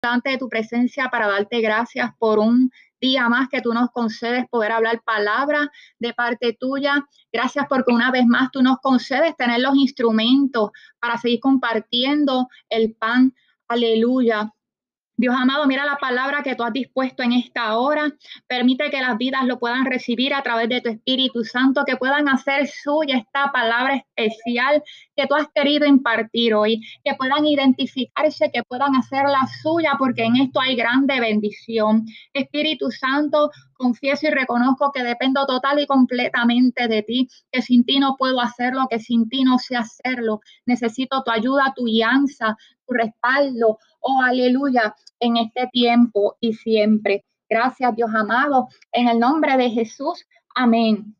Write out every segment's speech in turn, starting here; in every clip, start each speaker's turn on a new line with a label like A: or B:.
A: de tu presencia para darte gracias por un día más que tú nos concedes poder hablar palabras de parte tuya. Gracias porque una vez más tú nos concedes tener los instrumentos para seguir compartiendo el pan. Aleluya. Dios amado, mira la palabra que tú has dispuesto en esta hora. Permite que las vidas lo puedan recibir a través de tu Espíritu Santo, que puedan hacer suya esta palabra especial que tú has querido impartir hoy, que puedan identificarse, que puedan hacerla suya, porque en esto hay grande bendición. Espíritu Santo, confieso y reconozco que dependo total y completamente de ti, que sin ti no puedo hacerlo, que sin ti no sé hacerlo. Necesito tu ayuda, tu guianza, tu respaldo. Oh, aleluya, en este tiempo y siempre. Gracias, Dios amado, en el nombre de Jesús. Amén.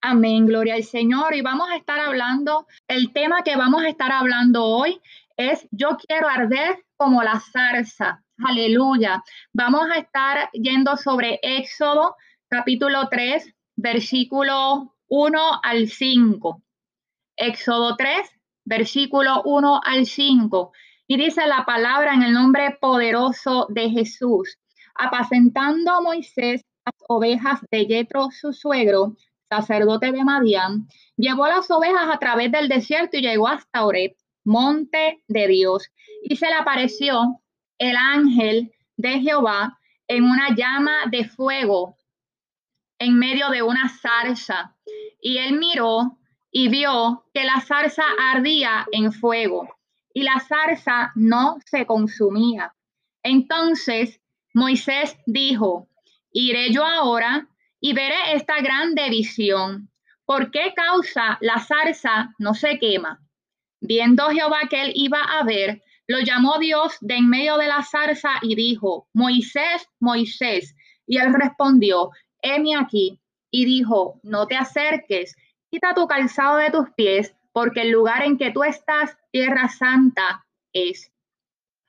A: Amén, gloria al Señor. Y vamos a estar hablando, el tema que vamos a estar hablando hoy es yo quiero arder como la zarza. Aleluya. Vamos a estar yendo sobre Éxodo capítulo 3, versículo 1 al 5. Éxodo 3, versículo 1 al 5. Y dice la palabra en el nombre poderoso de Jesús. Apacentando a Moisés las ovejas de Yetro, su suegro, sacerdote de Madián, llevó las ovejas a través del desierto y llegó hasta Oreb, monte de Dios. Y se le apareció el ángel de Jehová en una llama de fuego en medio de una zarza. Y él miró y vio que la zarza ardía en fuego y la zarza no se consumía. Entonces Moisés dijo, iré yo ahora y veré esta grande visión. ¿Por qué causa la zarza no se quema? Viendo Jehová que él iba a ver, lo llamó Dios de en medio de la zarza y dijo, Moisés, Moisés. Y él respondió, heme aquí. Y dijo, no te acerques, quita tu calzado de tus pies, porque el lugar en que tú estás, tierra santa, es.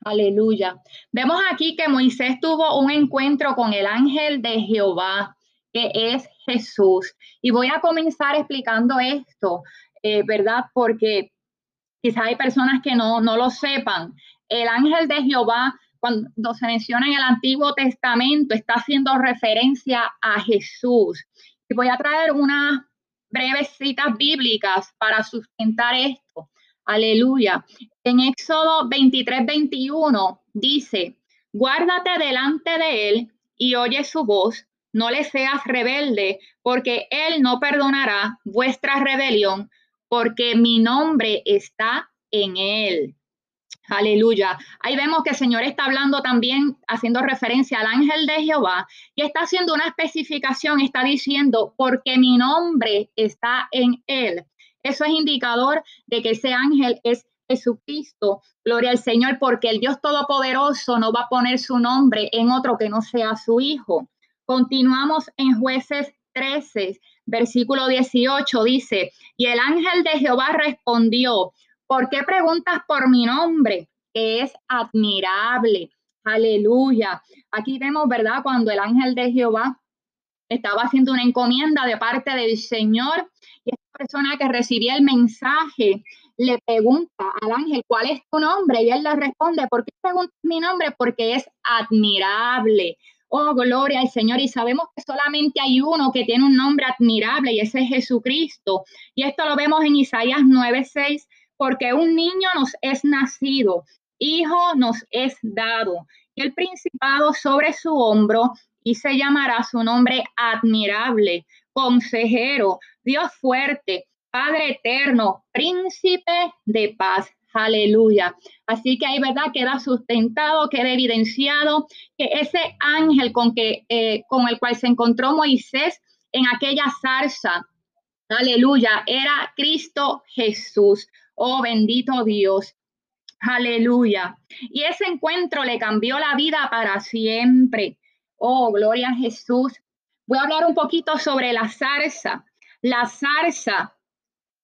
A: Aleluya. Vemos aquí que Moisés tuvo un encuentro con el ángel de Jehová que es Jesús. Y voy a comenzar explicando esto, eh, ¿verdad? Porque quizá hay personas que no, no lo sepan. El ángel de Jehová, cuando se menciona en el Antiguo Testamento, está haciendo referencia a Jesús. Y voy a traer unas breves citas bíblicas para sustentar esto. Aleluya. En Éxodo 23, 21 dice, guárdate delante de él y oye su voz no le seas rebelde, porque Él no perdonará vuestra rebelión, porque mi nombre está en Él. Aleluya. Ahí vemos que el Señor está hablando también, haciendo referencia al ángel de Jehová, y está haciendo una especificación, está diciendo, porque mi nombre está en Él. Eso es indicador de que ese ángel es Jesucristo. Gloria al Señor, porque el Dios Todopoderoso no va a poner su nombre en otro que no sea su Hijo. Continuamos en jueces 13, versículo 18, dice, y el ángel de Jehová respondió, ¿por qué preguntas por mi nombre? Que es admirable. Aleluya. Aquí vemos, ¿verdad? Cuando el ángel de Jehová estaba haciendo una encomienda de parte del Señor y esta persona que recibía el mensaje le pregunta al ángel, ¿cuál es tu nombre? Y él le responde, ¿por qué preguntas mi nombre? Porque es admirable. Oh, gloria al Señor. Y sabemos que solamente hay uno que tiene un nombre admirable y ese es Jesucristo. Y esto lo vemos en Isaías 9:6, porque un niño nos es nacido, hijo nos es dado, y el principado sobre su hombro, y se llamará su nombre admirable, consejero, Dios fuerte, Padre eterno, príncipe de paz. Aleluya. Así que ahí, ¿verdad? Queda sustentado, queda evidenciado que ese ángel con, que, eh, con el cual se encontró Moisés en aquella zarza, aleluya, era Cristo Jesús. Oh, bendito Dios. Aleluya. Y ese encuentro le cambió la vida para siempre. Oh, gloria a Jesús. Voy a hablar un poquito sobre la zarza. La zarza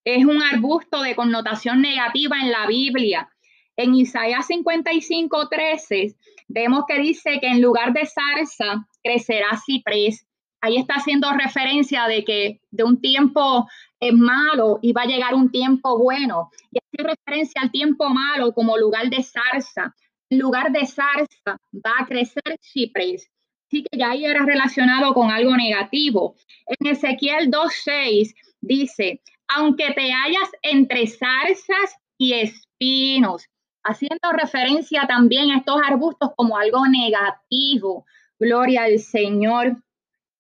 A: es un arbusto de connotación negativa en la Biblia. En Isaías 55, 13, vemos que dice que en lugar de zarza crecerá ciprés. Ahí está haciendo referencia de que de un tiempo es malo y va a llegar un tiempo bueno. Y hace referencia al tiempo malo como lugar de zarza. En lugar de zarza, va a crecer ciprés. Así que ya ahí era relacionado con algo negativo. En Ezequiel 2.6 dice, aunque te hallas entre zarzas y espinos, haciendo referencia también a estos arbustos como algo negativo. Gloria al Señor.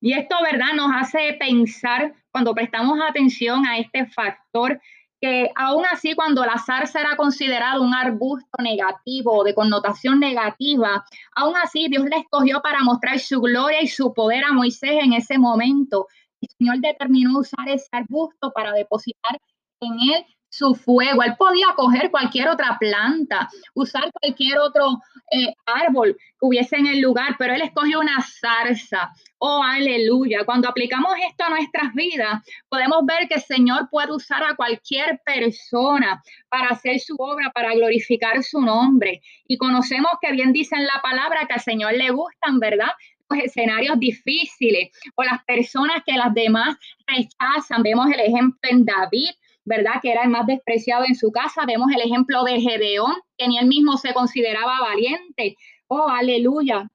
A: Y esto, ¿verdad? Nos hace pensar cuando prestamos atención a este factor que aún así cuando la zarza era considerado un arbusto negativo, de connotación negativa, aún así Dios le escogió para mostrar su gloria y su poder a Moisés en ese momento. El Señor determinó usar ese arbusto para depositar en él su fuego. Él podía coger cualquier otra planta, usar cualquier otro eh, árbol que hubiese en el lugar, pero él escogió una zarza. Oh, aleluya. Cuando aplicamos esto a nuestras vidas, podemos ver que el Señor puede usar a cualquier persona para hacer su obra, para glorificar su nombre. Y conocemos que bien dicen la palabra que al Señor le gustan, ¿verdad? Los escenarios difíciles o las personas que las demás rechazan. Vemos el ejemplo en David, ¿verdad? Que era el más despreciado en su casa. Vemos el ejemplo de Gedeón, que ni él mismo se consideraba valiente. Oh, aleluya.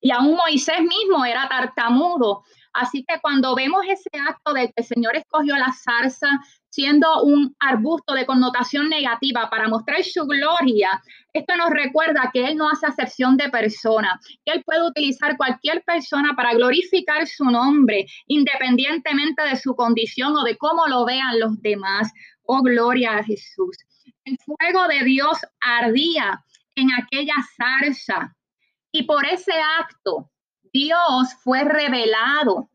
A: Y aún Moisés mismo era tartamudo. Así que cuando vemos ese acto de que el Señor escogió la zarza siendo un arbusto de connotación negativa para mostrar su gloria, esto nos recuerda que Él no hace acepción de persona, que Él puede utilizar cualquier persona para glorificar su nombre, independientemente de su condición o de cómo lo vean los demás. Oh, gloria a Jesús. El fuego de Dios ardía en aquella zarza y por ese acto Dios fue revelado,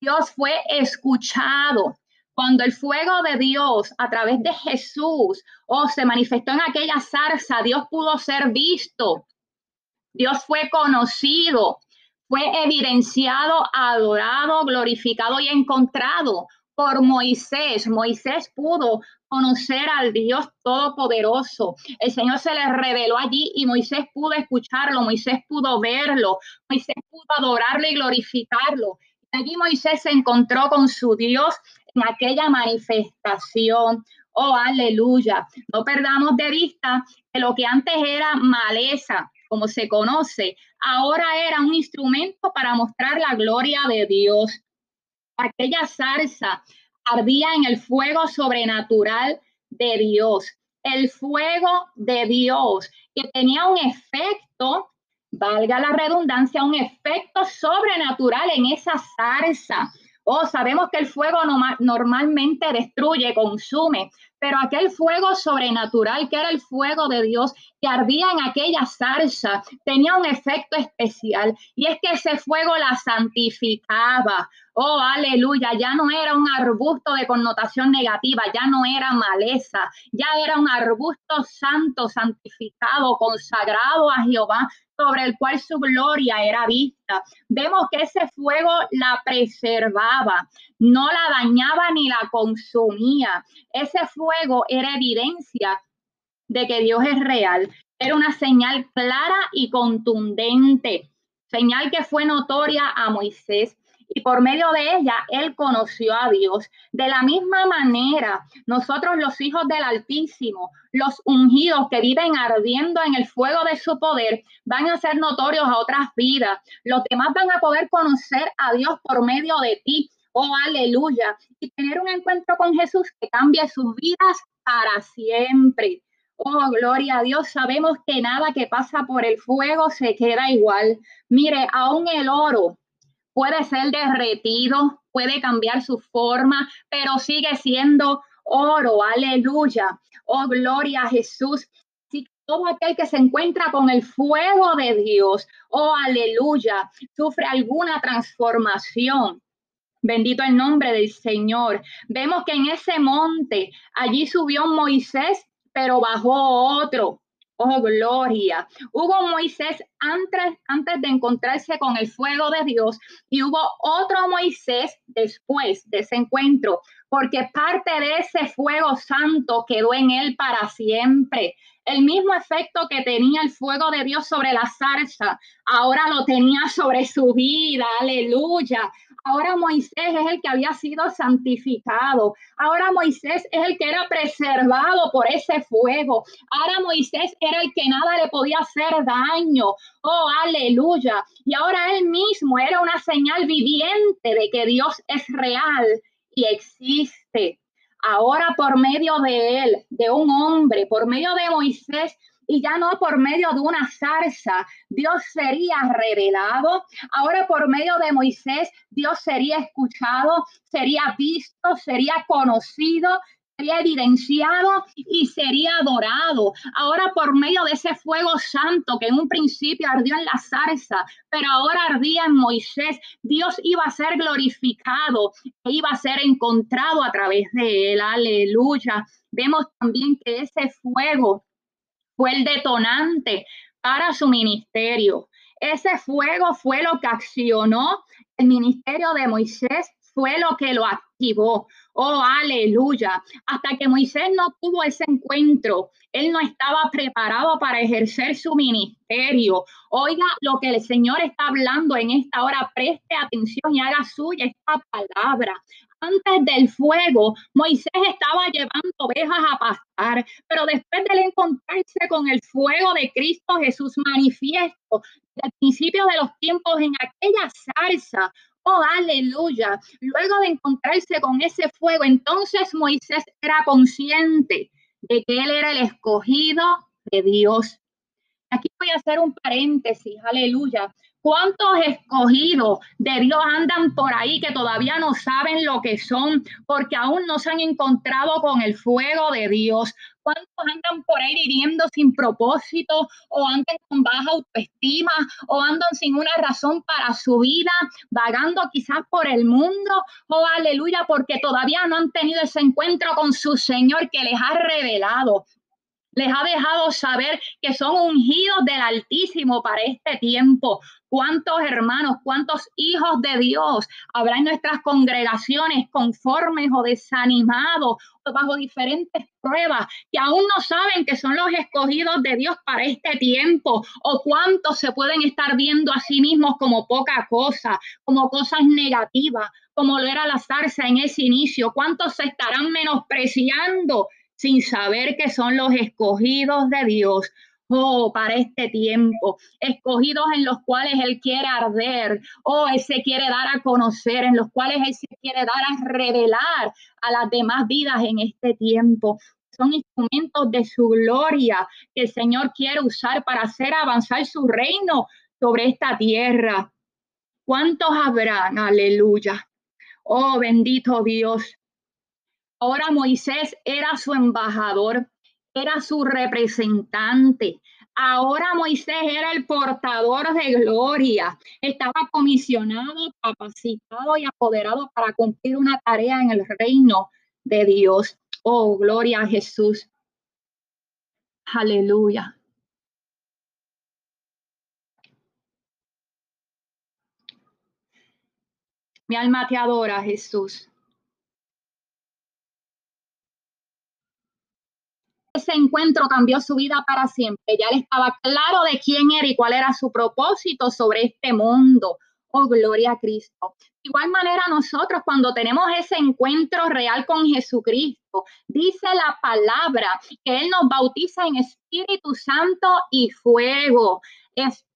A: Dios fue escuchado. Cuando el fuego de Dios a través de Jesús oh, se manifestó en aquella zarza, Dios pudo ser visto. Dios fue conocido, fue evidenciado, adorado, glorificado y encontrado por Moisés. Moisés pudo conocer al Dios Todopoderoso. El Señor se le reveló allí y Moisés pudo escucharlo, Moisés pudo verlo, Moisés pudo adorarlo y glorificarlo. Allí Moisés se encontró con su Dios en aquella manifestación. Oh, aleluya. No perdamos de vista que lo que antes era maleza, como se conoce, ahora era un instrumento para mostrar la gloria de Dios. Aquella zarza ardía en el fuego sobrenatural de Dios. El fuego de Dios que tenía un efecto, valga la redundancia, un efecto sobrenatural en esa zarza Oh, sabemos que el fuego normalmente destruye, consume, pero aquel fuego sobrenatural que era el fuego de Dios que ardía en aquella zarza tenía un efecto especial y es que ese fuego la santificaba. Oh, aleluya, ya no era un arbusto de connotación negativa, ya no era maleza, ya era un arbusto santo, santificado, consagrado a Jehová, sobre el cual su gloria era vista. Vemos que ese fuego la preservaba, no la dañaba ni la consumía. Ese fuego era evidencia de que Dios es real. Era una señal clara y contundente, señal que fue notoria a Moisés y por medio de ella él conoció a Dios. De la misma manera, nosotros los hijos del Altísimo, los ungidos que viven ardiendo en el fuego de su poder, van a ser notorios a otras vidas. Los demás van a poder conocer a Dios por medio de ti. Oh, aleluya. Y tener un encuentro con Jesús que cambie sus vidas para siempre. Oh, gloria a Dios. Sabemos que nada que pasa por el fuego se queda igual. Mire, aún el oro puede ser derretido, puede cambiar su forma, pero sigue siendo oro. Aleluya. Oh, gloria a Jesús. Si todo aquel que se encuentra con el fuego de Dios, oh, aleluya, sufre alguna transformación. Bendito el nombre del Señor. Vemos que en ese monte, allí subió Moisés, pero bajó otro. Oh, gloria. Hubo Moisés antes, antes de encontrarse con el fuego de Dios y hubo otro Moisés después de ese encuentro, porque parte de ese fuego santo quedó en él para siempre. El mismo efecto que tenía el fuego de Dios sobre la zarza, ahora lo tenía sobre su vida. Aleluya. Ahora Moisés es el que había sido santificado. Ahora Moisés es el que era preservado por ese fuego. Ahora Moisés era el que nada le podía hacer daño. Oh, aleluya. Y ahora él mismo era una señal viviente de que Dios es real y existe. Ahora por medio de él, de un hombre, por medio de Moisés, y ya no por medio de una zarza, Dios sería revelado. Ahora por medio de Moisés, Dios sería escuchado, sería visto, sería conocido, sería evidenciado y sería adorado. Ahora por medio de ese fuego santo que en un principio ardió en la zarza, pero ahora ardía en Moisés, Dios iba a ser glorificado e iba a ser encontrado a través de él. Aleluya. Vemos también que ese fuego fue el detonante para su ministerio. Ese fuego fue lo que accionó el ministerio de Moisés, fue lo que lo activó. Oh, aleluya. Hasta que Moisés no tuvo ese encuentro, él no estaba preparado para ejercer su ministerio. Oiga lo que el Señor está hablando en esta hora. Preste atención y haga suya esta palabra antes del fuego, Moisés estaba llevando ovejas a pastar, pero después de encontrarse con el fuego de Cristo Jesús manifiesto, al principio de los tiempos en aquella zarza, oh aleluya, luego de encontrarse con ese fuego, entonces Moisés era consciente de que él era el escogido de Dios. Aquí voy a hacer un paréntesis, aleluya, ¿Cuántos escogidos de Dios andan por ahí que todavía no saben lo que son porque aún no se han encontrado con el fuego de Dios? ¿Cuántos andan por ahí viviendo sin propósito o andan con baja autoestima o andan sin una razón para su vida, vagando quizás por el mundo? Oh, aleluya, porque todavía no han tenido ese encuentro con su Señor que les ha revelado les ha dejado saber que son ungidos del Altísimo para este tiempo. ¿Cuántos hermanos, cuántos hijos de Dios habrá en nuestras congregaciones conformes o desanimados o bajo diferentes pruebas que aún no saben que son los escogidos de Dios para este tiempo? ¿O cuántos se pueden estar viendo a sí mismos como poca cosa, como cosas negativas, como lo era la zarza en ese inicio? ¿Cuántos se estarán menospreciando? Sin saber que son los escogidos de Dios. Oh, para este tiempo, escogidos en los cuales Él quiere arder, oh, Él se quiere dar a conocer, en los cuales Él se quiere dar a revelar a las demás vidas en este tiempo. Son instrumentos de su gloria que el Señor quiere usar para hacer avanzar su reino sobre esta tierra. ¿Cuántos habrán? Aleluya. Oh, bendito Dios. Ahora Moisés era su embajador, era su representante. Ahora Moisés era el portador de gloria. Estaba comisionado, capacitado y apoderado para cumplir una tarea en el reino de Dios. Oh, gloria a Jesús. Aleluya. Mi alma te adora, Jesús. ese encuentro cambió su vida para siempre. Ya él estaba claro de quién era y cuál era su propósito sobre este mundo. Oh, gloria a Cristo. Igual manera, nosotros cuando tenemos ese encuentro real con Jesucristo, dice la palabra que Él nos bautiza en Espíritu Santo y fuego.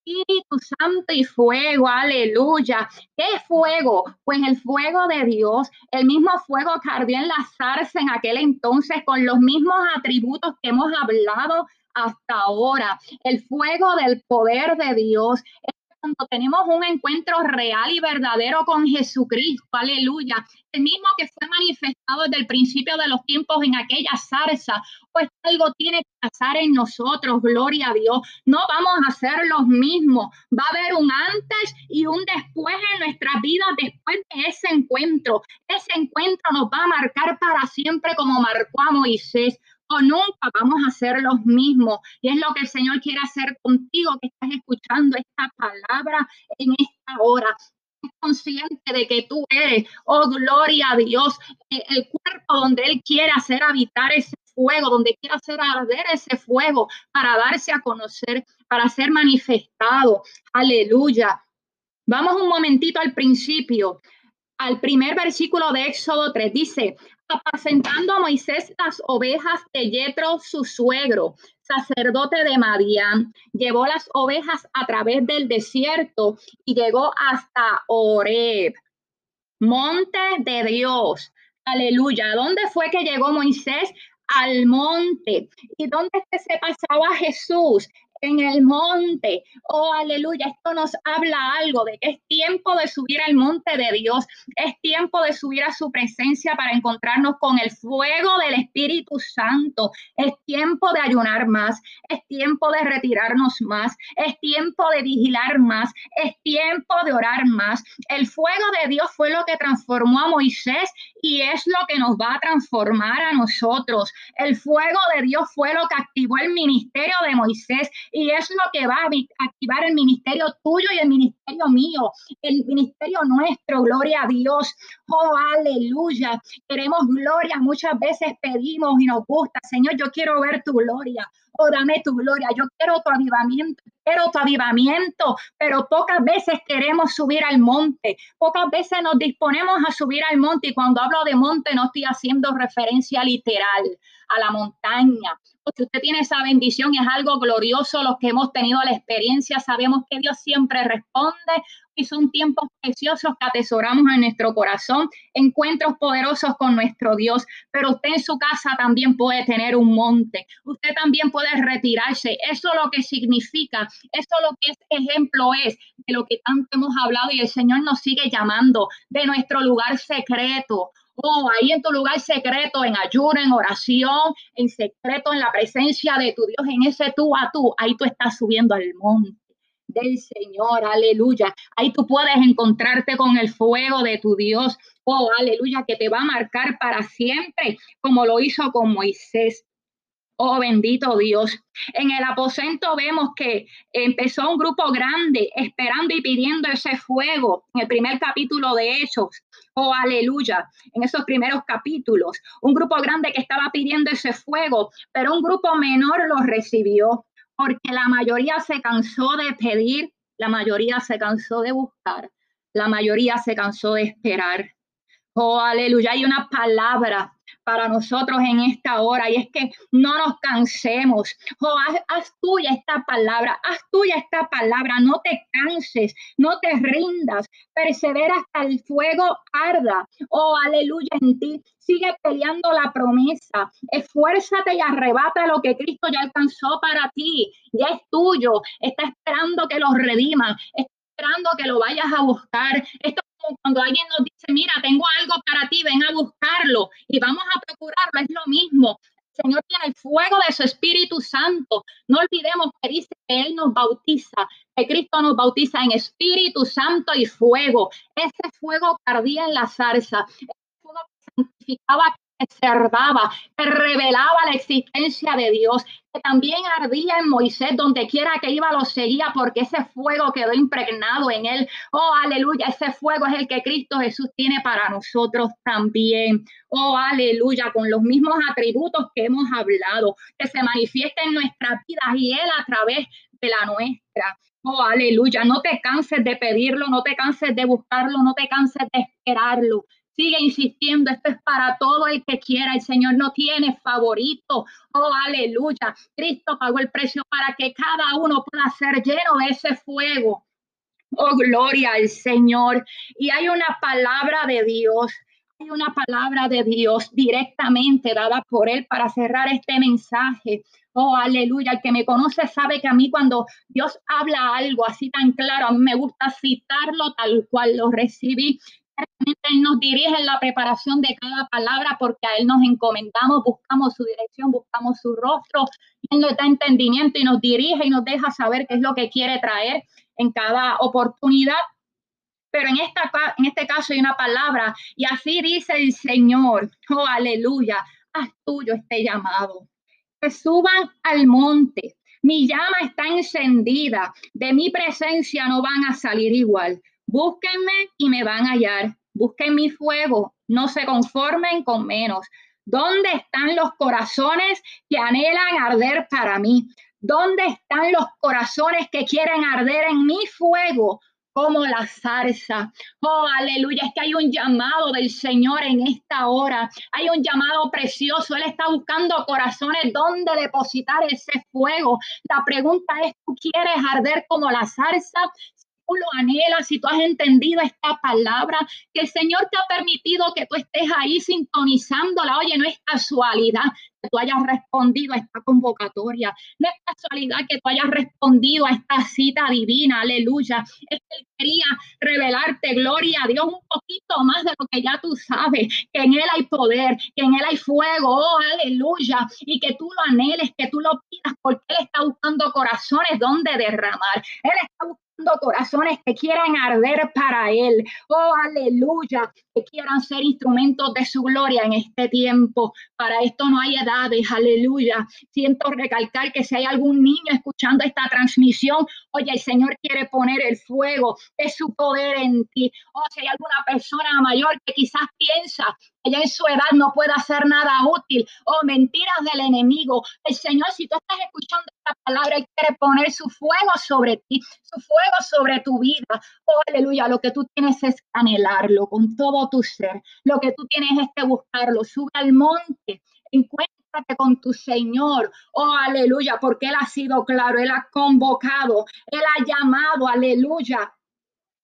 A: Espíritu Santo y fuego, aleluya. ¿Qué fuego? Pues el fuego de Dios, el mismo fuego que ardió en la zarza en aquel entonces, con los mismos atributos que hemos hablado hasta ahora. El fuego del poder de Dios, cuando tenemos un encuentro real y verdadero con Jesucristo, aleluya, el mismo que fue manifestado desde el principio de los tiempos en aquella zarza, pues algo tiene que pasar en nosotros, gloria a Dios. No vamos a ser los mismos, va a haber un antes y un después en nuestras vidas después de ese encuentro. Ese encuentro nos va a marcar para siempre como marcó a Moisés o nunca vamos a ser los mismos. Y es lo que el Señor quiere hacer contigo que estás escuchando esta palabra en esta hora consciente de que tú eres, oh gloria a Dios, eh, el cuerpo donde Él quiere hacer habitar ese fuego, donde quiere hacer arder ese fuego para darse a conocer, para ser manifestado. Aleluya. Vamos un momentito al principio. Al primer versículo de Éxodo 3. Dice, apacentando a Moisés las ovejas de Yetro, su suegro, sacerdote de Madián, llevó las ovejas a través del desierto y llegó hasta Oreb, monte de Dios. Aleluya. ¿Dónde fue que llegó Moisés? Al monte. ¿Y dónde se pasaba Jesús? En el monte. Oh, aleluya. Esto nos habla algo de que es tiempo de subir al monte de Dios. Es tiempo de subir a su presencia para encontrarnos con el fuego del Espíritu Santo. Es tiempo de ayunar más. Es tiempo de retirarnos más. Es tiempo de vigilar más. Es tiempo de orar más. El fuego de Dios fue lo que transformó a Moisés y es lo que nos va a transformar a nosotros. El fuego de Dios fue lo que activó el ministerio de Moisés y es lo que va a activar el ministerio tuyo y el ministerio mío, el ministerio nuestro, gloria a Dios. Oh, aleluya. Queremos gloria, muchas veces pedimos y nos gusta, Señor, yo quiero ver tu gloria. Oh, dame tu gloria, yo quiero tu avivamiento, quiero tu avivamiento, pero pocas veces queremos subir al monte, pocas veces nos disponemos a subir al monte. Y cuando hablo de monte no estoy haciendo referencia literal a la montaña, si usted tiene esa bendición, es algo glorioso. Los que hemos tenido la experiencia, sabemos que Dios siempre responde y son tiempos preciosos que atesoramos en nuestro corazón, encuentros poderosos con nuestro Dios. Pero usted en su casa también puede tener un monte, usted también puede retirarse. Eso lo que significa, eso lo que es ejemplo es de lo que tanto hemos hablado y el Señor nos sigue llamando de nuestro lugar secreto Oh, ahí en tu lugar secreto, en ayuno, en oración, en secreto, en la presencia de tu Dios, en ese tú a tú, ahí tú estás subiendo al monte del Señor, aleluya. Ahí tú puedes encontrarte con el fuego de tu Dios, oh, aleluya, que te va a marcar para siempre, como lo hizo con Moisés. Oh, bendito Dios. En el aposento vemos que empezó un grupo grande esperando y pidiendo ese fuego en el primer capítulo de Hechos. Oh, aleluya. En esos primeros capítulos, un grupo grande que estaba pidiendo ese fuego, pero un grupo menor lo recibió porque la mayoría se cansó de pedir, la mayoría se cansó de buscar, la mayoría se cansó de esperar. Oh, aleluya. Hay una palabra para nosotros en esta hora y es que no nos cansemos. Oh, haz, tuya esta palabra, haz tuya esta palabra, no te canses, no te rindas, persevera hasta el fuego arda. Oh, aleluya en ti. Sigue peleando la promesa. Esfuérzate y arrebata lo que Cristo ya alcanzó para ti. Ya es tuyo. Está esperando que lo redima. Está esperando que lo vayas a buscar. Cuando alguien nos dice, mira, tengo algo para ti, ven a buscarlo y vamos a procurarlo, es lo mismo. El Señor tiene el fuego de su Espíritu Santo. No olvidemos que dice que Él nos bautiza, que Cristo nos bautiza en Espíritu Santo y fuego. Ese fuego ardía en la zarza, ese fuego que santificaba, preservaba, que revelaba la existencia de Dios, que también ardía en Moisés, donde quiera que iba lo seguía, porque ese fuego quedó impregnado en él. Oh, aleluya, ese fuego es el que Cristo Jesús tiene para nosotros también. Oh, aleluya, con los mismos atributos que hemos hablado, que se manifiesta en nuestras vidas y Él a través de la nuestra. Oh, aleluya, no te canses de pedirlo, no te canses de buscarlo, no te canses de esperarlo. Sigue insistiendo, esto es para todo el que quiera. El Señor no tiene favorito. Oh, aleluya. Cristo pagó el precio para que cada uno pueda ser lleno de ese fuego. Oh, gloria al Señor. Y hay una palabra de Dios. Hay una palabra de Dios directamente dada por Él para cerrar este mensaje. Oh, aleluya. El que me conoce sabe que a mí cuando Dios habla algo así tan claro, a mí me gusta citarlo tal cual lo recibí. Él nos dirige en la preparación de cada palabra porque a Él nos encomendamos, buscamos su dirección, buscamos su rostro. Él nos da entendimiento y nos dirige y nos deja saber qué es lo que quiere traer en cada oportunidad. Pero en, en este caso hay una palabra y así dice el Señor, oh aleluya, haz tuyo este llamado. Que suban al monte, mi llama está encendida, de mi presencia no van a salir igual. Búsquenme y me van a hallar. Busquen mi fuego, no se conformen con menos. ¿Dónde están los corazones que anhelan arder para mí? ¿Dónde están los corazones que quieren arder en mi fuego? como la zarza. Oh, aleluya, es que hay un llamado del Señor en esta hora. Hay un llamado precioso. Él está buscando corazones donde depositar ese fuego. La pregunta es, ¿tú quieres arder como la zarza? Tú lo anhelas, si tú has entendido esta palabra, que el Señor te ha permitido que tú estés ahí sintonizándola. Oye, no es casualidad que tú hayas respondido a esta convocatoria. No es casualidad que tú hayas respondido a esta cita divina. Aleluya. Es que Él quería revelarte, gloria a Dios, un poquito más de lo que ya tú sabes, que en Él hay poder, que en Él hay fuego. Oh, aleluya. Y que tú lo anheles, que tú lo pidas, porque Él está buscando corazones donde derramar. Él está buscando corazones que quieran arder para Él. Oh, aleluya, que quieran ser instrumentos de su gloria en este tiempo. Para esto no hay edades, aleluya. Siento recalcar que si hay algún niño escuchando esta transmisión, oye, el Señor quiere poner el fuego de su poder en ti. O si hay alguna persona mayor que quizás piensa ella en su edad no puede hacer nada útil o mentiras del enemigo. El Señor, si tú estás escuchando esta palabra, Él quiere poner su fuego sobre ti, su fuego sobre tu vida. Oh, aleluya, lo que tú tienes es anhelarlo con todo tu ser. Lo que tú tienes es que buscarlo. Sube al monte, encuéntrate con tu Señor. Oh, aleluya, porque Él ha sido claro, Él ha convocado, Él ha llamado, aleluya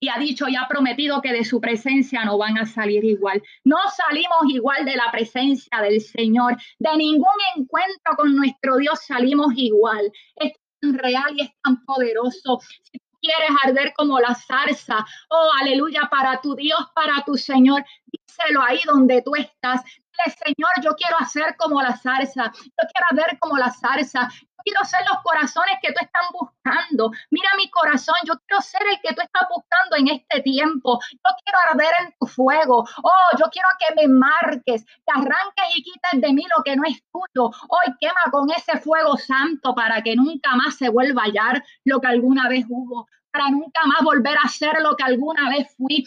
A: y ha dicho y ha prometido que de su presencia no van a salir igual. No salimos igual de la presencia del Señor. De ningún encuentro con nuestro Dios salimos igual. Es tan real y es tan poderoso. Quieres arder como la zarza, oh aleluya, para tu Dios, para tu Señor, ahí donde tú estás. Dile, Señor, yo quiero hacer como la zarza, yo quiero arder como la zarza, quiero ser los corazones que tú estás buscando. Mira mi corazón, yo quiero ser el que tú estás buscando en este tiempo. Yo quiero arder en tu fuego. Oh, yo quiero que me marques, que arranques y quites de mí lo que no es tuyo. Hoy quema con ese fuego santo para que nunca más se vuelva a hallar lo que alguna vez hubo para nunca más volver a ser lo que alguna vez fui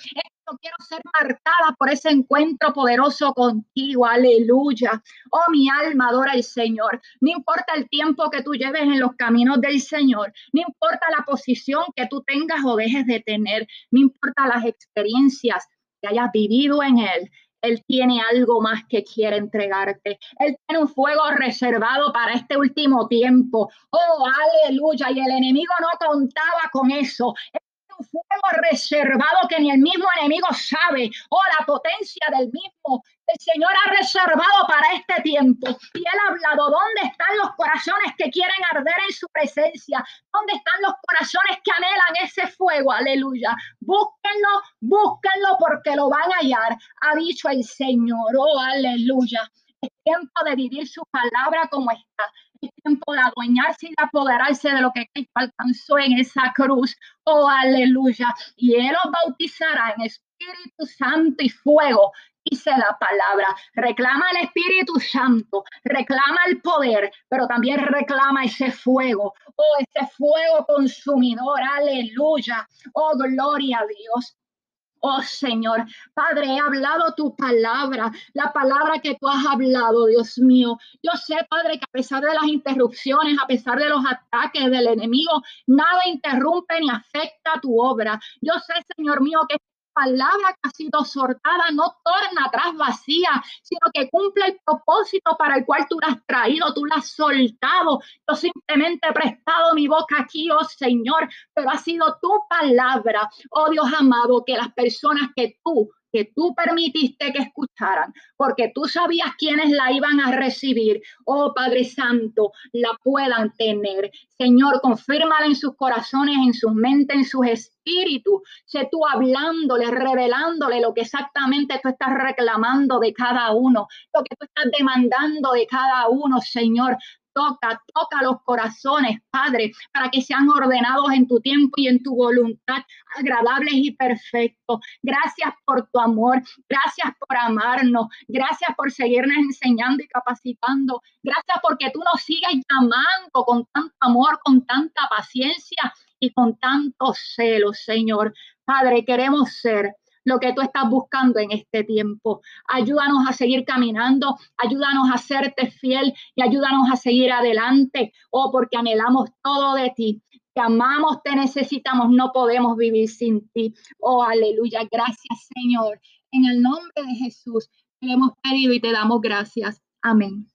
A: quiero ser marcada por ese encuentro poderoso contigo. Aleluya. Oh, mi alma adora al Señor. No importa el tiempo que tú lleves en los caminos del Señor. No importa la posición que tú tengas o dejes de tener. No importa las experiencias que hayas vivido en Él. Él tiene algo más que quiere entregarte. Él tiene un fuego reservado para este último tiempo. Oh, aleluya. Y el enemigo no contaba con eso fuego reservado que ni el mismo enemigo sabe, o oh, la potencia del mismo. El Señor ha reservado para este tiempo. Y Él ha hablado, ¿dónde están los corazones que quieren arder en su presencia? ¿Dónde están los corazones que anhelan ese fuego? Aleluya. Búsquenlo, búsquenlo porque lo van a hallar. Ha dicho el Señor, oh, aleluya. Es tiempo de vivir su palabra como está tiempo de adueñarse y de apoderarse de lo que Cristo alcanzó en esa cruz. Oh, aleluya. Y Él os bautizará en Espíritu Santo y fuego. Dice la palabra, reclama el Espíritu Santo, reclama el poder, pero también reclama ese fuego, oh, ese fuego consumidor, aleluya, oh, gloria a Dios. Oh Señor, Padre, he hablado tu palabra, la palabra que tú has hablado, Dios mío. Yo sé, Padre, que a pesar de las interrupciones, a pesar de los ataques del enemigo, nada interrumpe ni afecta tu obra. Yo sé, Señor mío, que palabra que ha sido sortada no torna atrás vacía, sino que cumple el propósito para el cual tú la has traído, tú la has soltado. Yo simplemente he prestado mi boca aquí, oh Señor, pero ha sido tu palabra, oh Dios amado, que las personas que tú que tú permitiste que escucharan, porque tú sabías quiénes la iban a recibir. Oh Padre Santo, la puedan tener. Señor, confírmala en sus corazones, en sus mentes, en sus espíritus. Sé tú hablándole, revelándole lo que exactamente tú estás reclamando de cada uno, lo que tú estás demandando de cada uno, Señor toca, toca los corazones, Padre, para que sean ordenados en tu tiempo y en tu voluntad, agradables y perfectos. Gracias por tu amor, gracias por amarnos, gracias por seguirnos enseñando y capacitando, gracias porque tú nos sigues llamando con tanto amor, con tanta paciencia y con tanto celo, Señor. Padre, queremos ser lo que tú estás buscando en este tiempo. Ayúdanos a seguir caminando, ayúdanos a serte fiel y ayúdanos a seguir adelante. Oh, porque anhelamos todo de ti. Te amamos, te necesitamos, no podemos vivir sin ti. Oh, aleluya. Gracias, Señor. En el nombre de Jesús, le hemos pedido y te damos gracias. Amén.